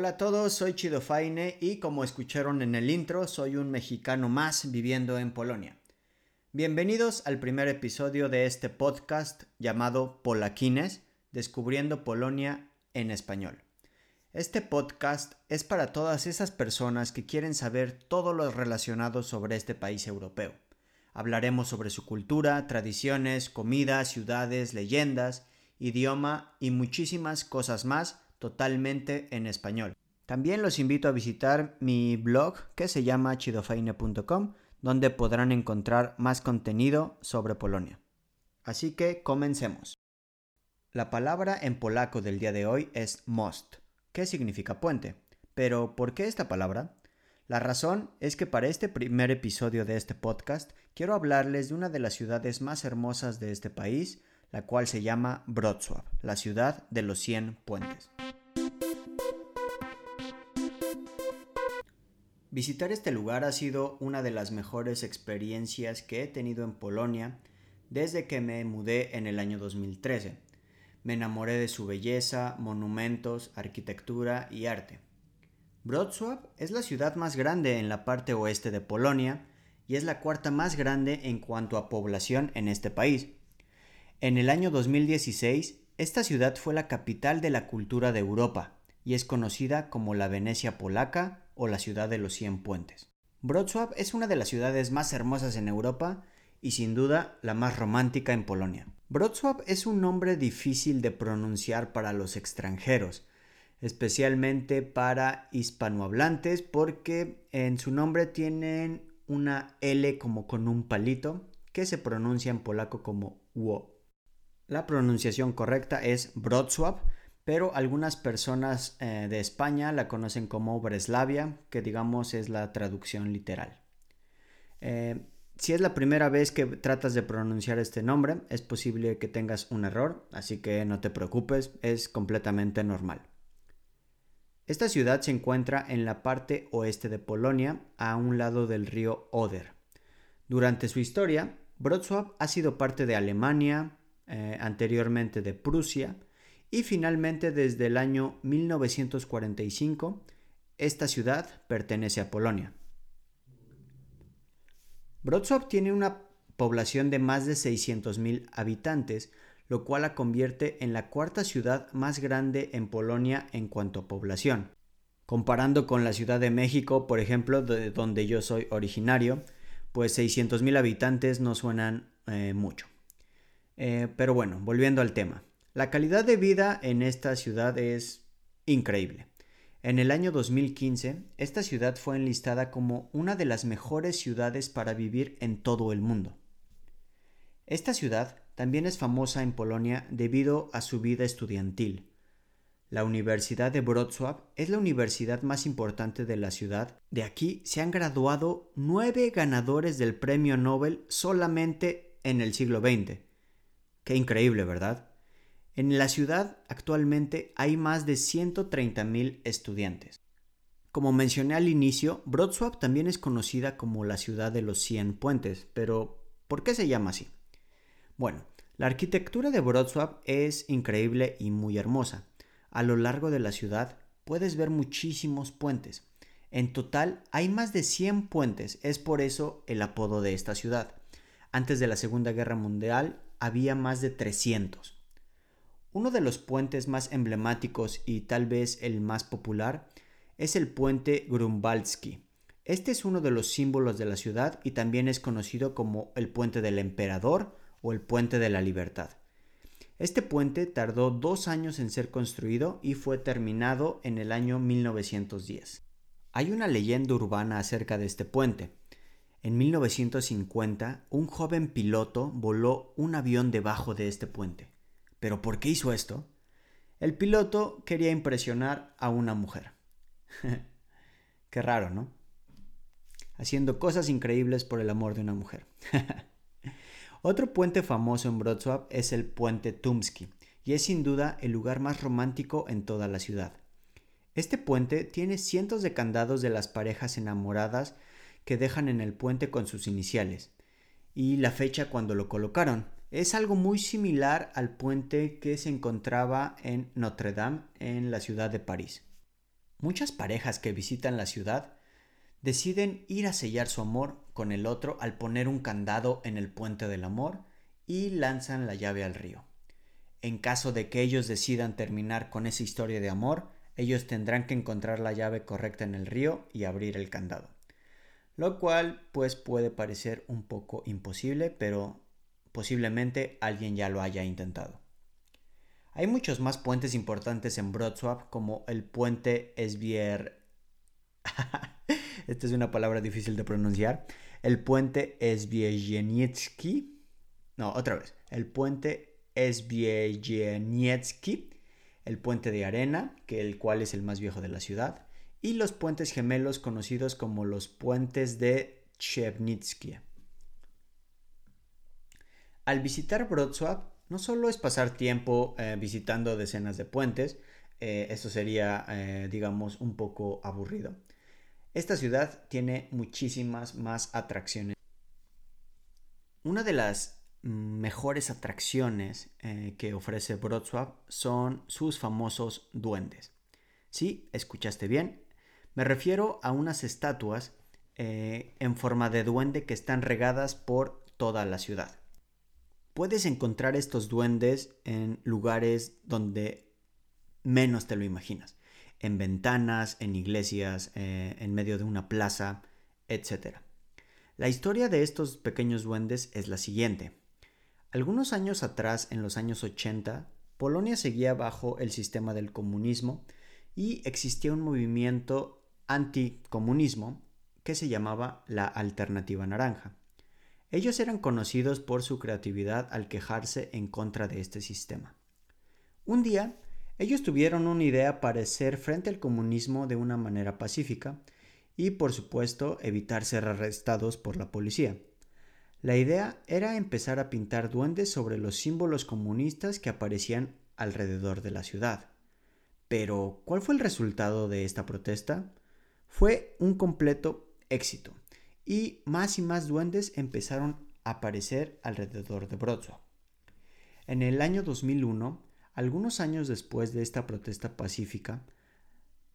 Hola a todos, soy Chido Faine y como escucharon en el intro, soy un mexicano más viviendo en Polonia. Bienvenidos al primer episodio de este podcast llamado Polaquines, descubriendo Polonia en español. Este podcast es para todas esas personas que quieren saber todo lo relacionado sobre este país europeo. Hablaremos sobre su cultura, tradiciones, comida, ciudades, leyendas, idioma y muchísimas cosas más totalmente en español. También los invito a visitar mi blog que se llama chidofaine.com, donde podrán encontrar más contenido sobre Polonia. Así que comencemos. La palabra en polaco del día de hoy es most, que significa puente. Pero, ¿por qué esta palabra? La razón es que para este primer episodio de este podcast quiero hablarles de una de las ciudades más hermosas de este país, la cual se llama Wrocław, la ciudad de los 100 puentes. Visitar este lugar ha sido una de las mejores experiencias que he tenido en Polonia desde que me mudé en el año 2013. Me enamoré de su belleza, monumentos, arquitectura y arte. Wrocław es la ciudad más grande en la parte oeste de Polonia y es la cuarta más grande en cuanto a población en este país. En el año 2016, esta ciudad fue la capital de la cultura de Europa y es conocida como la Venecia polaca o la ciudad de los 100 puentes. Wrocław es una de las ciudades más hermosas en Europa y sin duda la más romántica en Polonia. Wrocław es un nombre difícil de pronunciar para los extranjeros, especialmente para hispanohablantes porque en su nombre tienen una L como con un palito que se pronuncia en polaco como wo. La pronunciación correcta es Wrocław, pero algunas personas eh, de España la conocen como Breslavia, que digamos es la traducción literal. Eh, si es la primera vez que tratas de pronunciar este nombre, es posible que tengas un error, así que no te preocupes, es completamente normal. Esta ciudad se encuentra en la parte oeste de Polonia, a un lado del río Oder. Durante su historia, Wrocław ha sido parte de Alemania, eh, anteriormente de Prusia, y finalmente desde el año 1945 esta ciudad pertenece a Polonia. Wrocław tiene una población de más de 600.000 habitantes, lo cual la convierte en la cuarta ciudad más grande en Polonia en cuanto a población. Comparando con la Ciudad de México, por ejemplo, de donde yo soy originario, pues 600.000 habitantes no suenan eh, mucho. Eh, pero bueno, volviendo al tema. La calidad de vida en esta ciudad es increíble. En el año 2015, esta ciudad fue enlistada como una de las mejores ciudades para vivir en todo el mundo. Esta ciudad también es famosa en Polonia debido a su vida estudiantil. La Universidad de Wrocław es la universidad más importante de la ciudad. De aquí se han graduado nueve ganadores del Premio Nobel solamente en el siglo XX. Qué increíble, ¿verdad? En la ciudad actualmente hay más de 130.000 estudiantes. Como mencioné al inicio, Wrocław también es conocida como la ciudad de los 100 puentes, pero ¿por qué se llama así? Bueno, la arquitectura de Wrocław es increíble y muy hermosa. A lo largo de la ciudad puedes ver muchísimos puentes. En total hay más de 100 puentes, es por eso el apodo de esta ciudad. Antes de la Segunda Guerra Mundial había más de 300. Uno de los puentes más emblemáticos y tal vez el más popular es el puente Grunwaldzki. Este es uno de los símbolos de la ciudad y también es conocido como el puente del emperador o el puente de la libertad. Este puente tardó dos años en ser construido y fue terminado en el año 1910. Hay una leyenda urbana acerca de este puente. En 1950, un joven piloto voló un avión debajo de este puente. ¿Pero por qué hizo esto? El piloto quería impresionar a una mujer. qué raro, ¿no? haciendo cosas increíbles por el amor de una mujer. Otro puente famoso en Wrocław es el puente Tumski, y es sin duda el lugar más romántico en toda la ciudad. Este puente tiene cientos de candados de las parejas enamoradas que dejan en el puente con sus iniciales y la fecha cuando lo colocaron. Es algo muy similar al puente que se encontraba en Notre Dame en la ciudad de París. Muchas parejas que visitan la ciudad deciden ir a sellar su amor con el otro al poner un candado en el puente del amor y lanzan la llave al río. En caso de que ellos decidan terminar con esa historia de amor, ellos tendrán que encontrar la llave correcta en el río y abrir el candado. Lo cual pues puede parecer un poco imposible, pero posiblemente alguien ya lo haya intentado. Hay muchos más puentes importantes en Wrocław como el puente Esbier... Esta es una palabra difícil de pronunciar. El puente Esbieniecki. No, otra vez. El puente Esbieniecki, el puente de arena, que el cual es el más viejo de la ciudad, y los puentes gemelos conocidos como los puentes de Chebnitsky. Al visitar Wrocław, no solo es pasar tiempo eh, visitando decenas de puentes, eh, esto sería, eh, digamos, un poco aburrido. Esta ciudad tiene muchísimas más atracciones. Una de las mejores atracciones eh, que ofrece Wrocław son sus famosos duendes. Sí, escuchaste bien. Me refiero a unas estatuas en forma de duende que están regadas por toda la ciudad. Puedes encontrar estos duendes en lugares donde menos te lo imaginas. En ventanas, en iglesias, eh, en medio de una plaza, etc. La historia de estos pequeños duendes es la siguiente. Algunos años atrás, en los años 80, Polonia seguía bajo el sistema del comunismo y existía un movimiento anticomunismo que se llamaba la Alternativa Naranja. Ellos eran conocidos por su creatividad al quejarse en contra de este sistema. Un día, ellos tuvieron una idea para hacer frente al comunismo de una manera pacífica y, por supuesto, evitar ser arrestados por la policía. La idea era empezar a pintar duendes sobre los símbolos comunistas que aparecían alrededor de la ciudad. Pero, ¿cuál fue el resultado de esta protesta? Fue un completo éxito, y más y más duendes empezaron a aparecer alrededor de Wrocław. En el año 2001, algunos años después de esta protesta pacífica,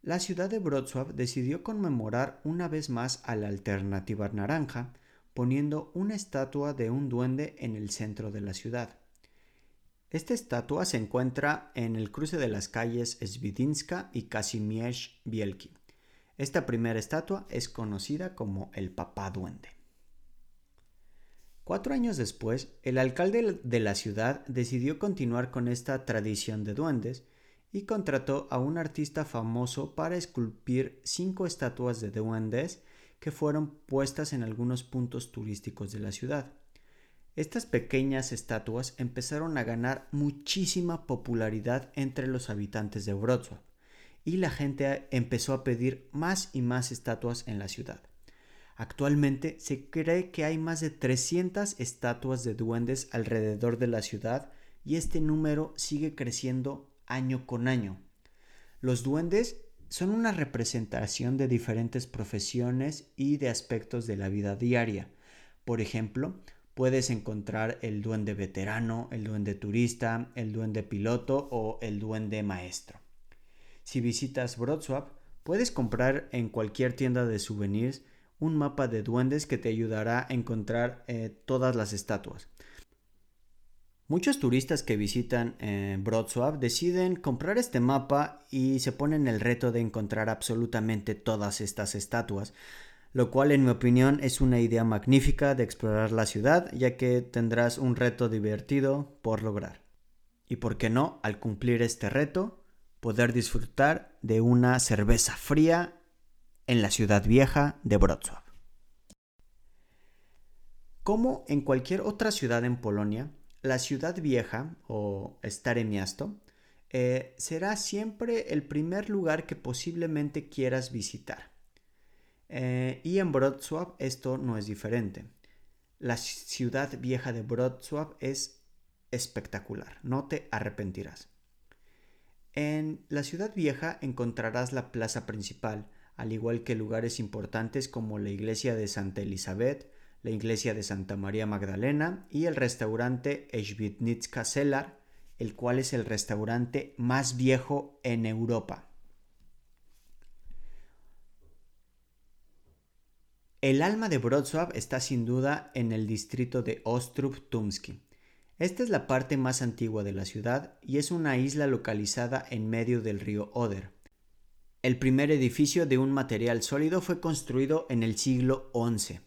la ciudad de Wrocław decidió conmemorar una vez más a la alternativa naranja poniendo una estatua de un duende en el centro de la ciudad. Esta estatua se encuentra en el cruce de las calles Svidinska y Kazimierz Bielki. Esta primera estatua es conocida como el Papá Duende. Cuatro años después, el alcalde de la ciudad decidió continuar con esta tradición de duendes y contrató a un artista famoso para esculpir cinco estatuas de duendes que fueron puestas en algunos puntos turísticos de la ciudad. Estas pequeñas estatuas empezaron a ganar muchísima popularidad entre los habitantes de Wrocław y la gente empezó a pedir más y más estatuas en la ciudad. Actualmente se cree que hay más de 300 estatuas de duendes alrededor de la ciudad y este número sigue creciendo año con año. Los duendes son una representación de diferentes profesiones y de aspectos de la vida diaria. Por ejemplo, puedes encontrar el duende veterano, el duende turista, el duende piloto o el duende maestro. Si visitas Wrocław, puedes comprar en cualquier tienda de souvenirs un mapa de duendes que te ayudará a encontrar eh, todas las estatuas. Muchos turistas que visitan eh, deciden comprar este mapa y se ponen el reto de encontrar absolutamente todas estas estatuas, lo cual en mi opinión es una idea magnífica de explorar la ciudad ya que tendrás un reto divertido por lograr. Y por qué no, al cumplir este reto, poder disfrutar de una cerveza fría en la ciudad vieja de Wrocław. Como en cualquier otra ciudad en Polonia, la ciudad vieja o Stare Miasto eh, será siempre el primer lugar que posiblemente quieras visitar. Eh, y en Wrocław esto no es diferente. La ciudad vieja de Wrocław es espectacular, no te arrepentirás. En la ciudad vieja encontrarás la plaza principal, al igual que lugares importantes como la iglesia de Santa Elizabeth, la iglesia de Santa María Magdalena y el restaurante Ejbitnitska Selar, el cual es el restaurante más viejo en Europa. El alma de Wrocław está sin duda en el distrito de Ostrów Tumski. Esta es la parte más antigua de la ciudad y es una isla localizada en medio del río Oder. El primer edificio de un material sólido fue construido en el siglo XI.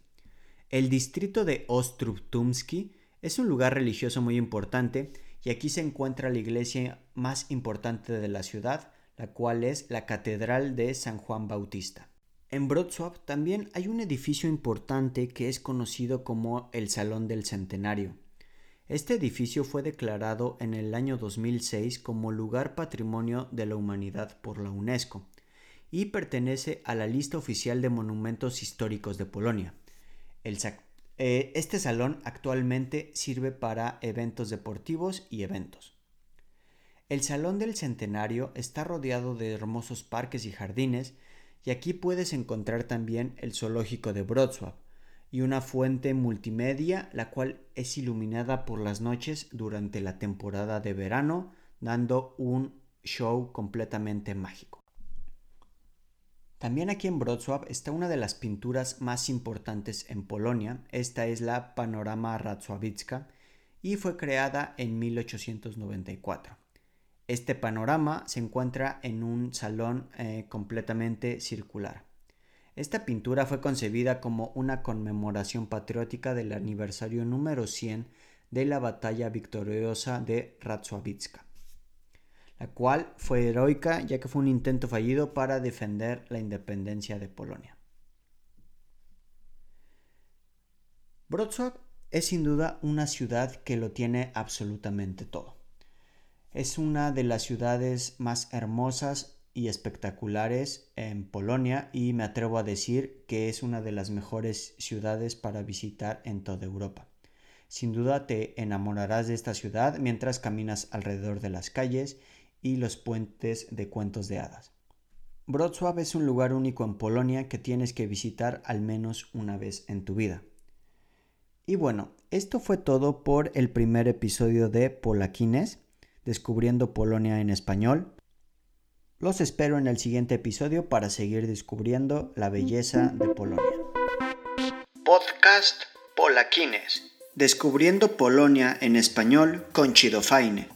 El distrito de Ostrów Tumski es un lugar religioso muy importante y aquí se encuentra la iglesia más importante de la ciudad, la cual es la Catedral de San Juan Bautista. En Wrocław también hay un edificio importante que es conocido como el Salón del Centenario. Este edificio fue declarado en el año 2006 como lugar patrimonio de la humanidad por la UNESCO y pertenece a la lista oficial de monumentos históricos de Polonia. Eh, este salón actualmente sirve para eventos deportivos y eventos. El Salón del Centenario está rodeado de hermosos parques y jardines y aquí puedes encontrar también el zoológico de Wrocław y una fuente multimedia la cual es iluminada por las noches durante la temporada de verano dando un show completamente mágico. También aquí en Wrocław está una de las pinturas más importantes en Polonia, esta es la Panorama Racławicka y fue creada en 1894. Este panorama se encuentra en un salón eh, completamente circular. Esta pintura fue concebida como una conmemoración patriótica del aniversario número 100 de la batalla victoriosa de Racławicka, la cual fue heroica ya que fue un intento fallido para defender la independencia de Polonia. Wrocław es sin duda una ciudad que lo tiene absolutamente todo. Es una de las ciudades más hermosas y espectaculares en Polonia y me atrevo a decir que es una de las mejores ciudades para visitar en toda Europa. Sin duda te enamorarás de esta ciudad mientras caminas alrededor de las calles y los puentes de cuentos de hadas. Wrocław es un lugar único en Polonia que tienes que visitar al menos una vez en tu vida. Y bueno, esto fue todo por el primer episodio de Polaquines descubriendo Polonia en español. Los espero en el siguiente episodio para seguir descubriendo la belleza de Polonia. Podcast Polaquines. Descubriendo Polonia en español con Chido Faine.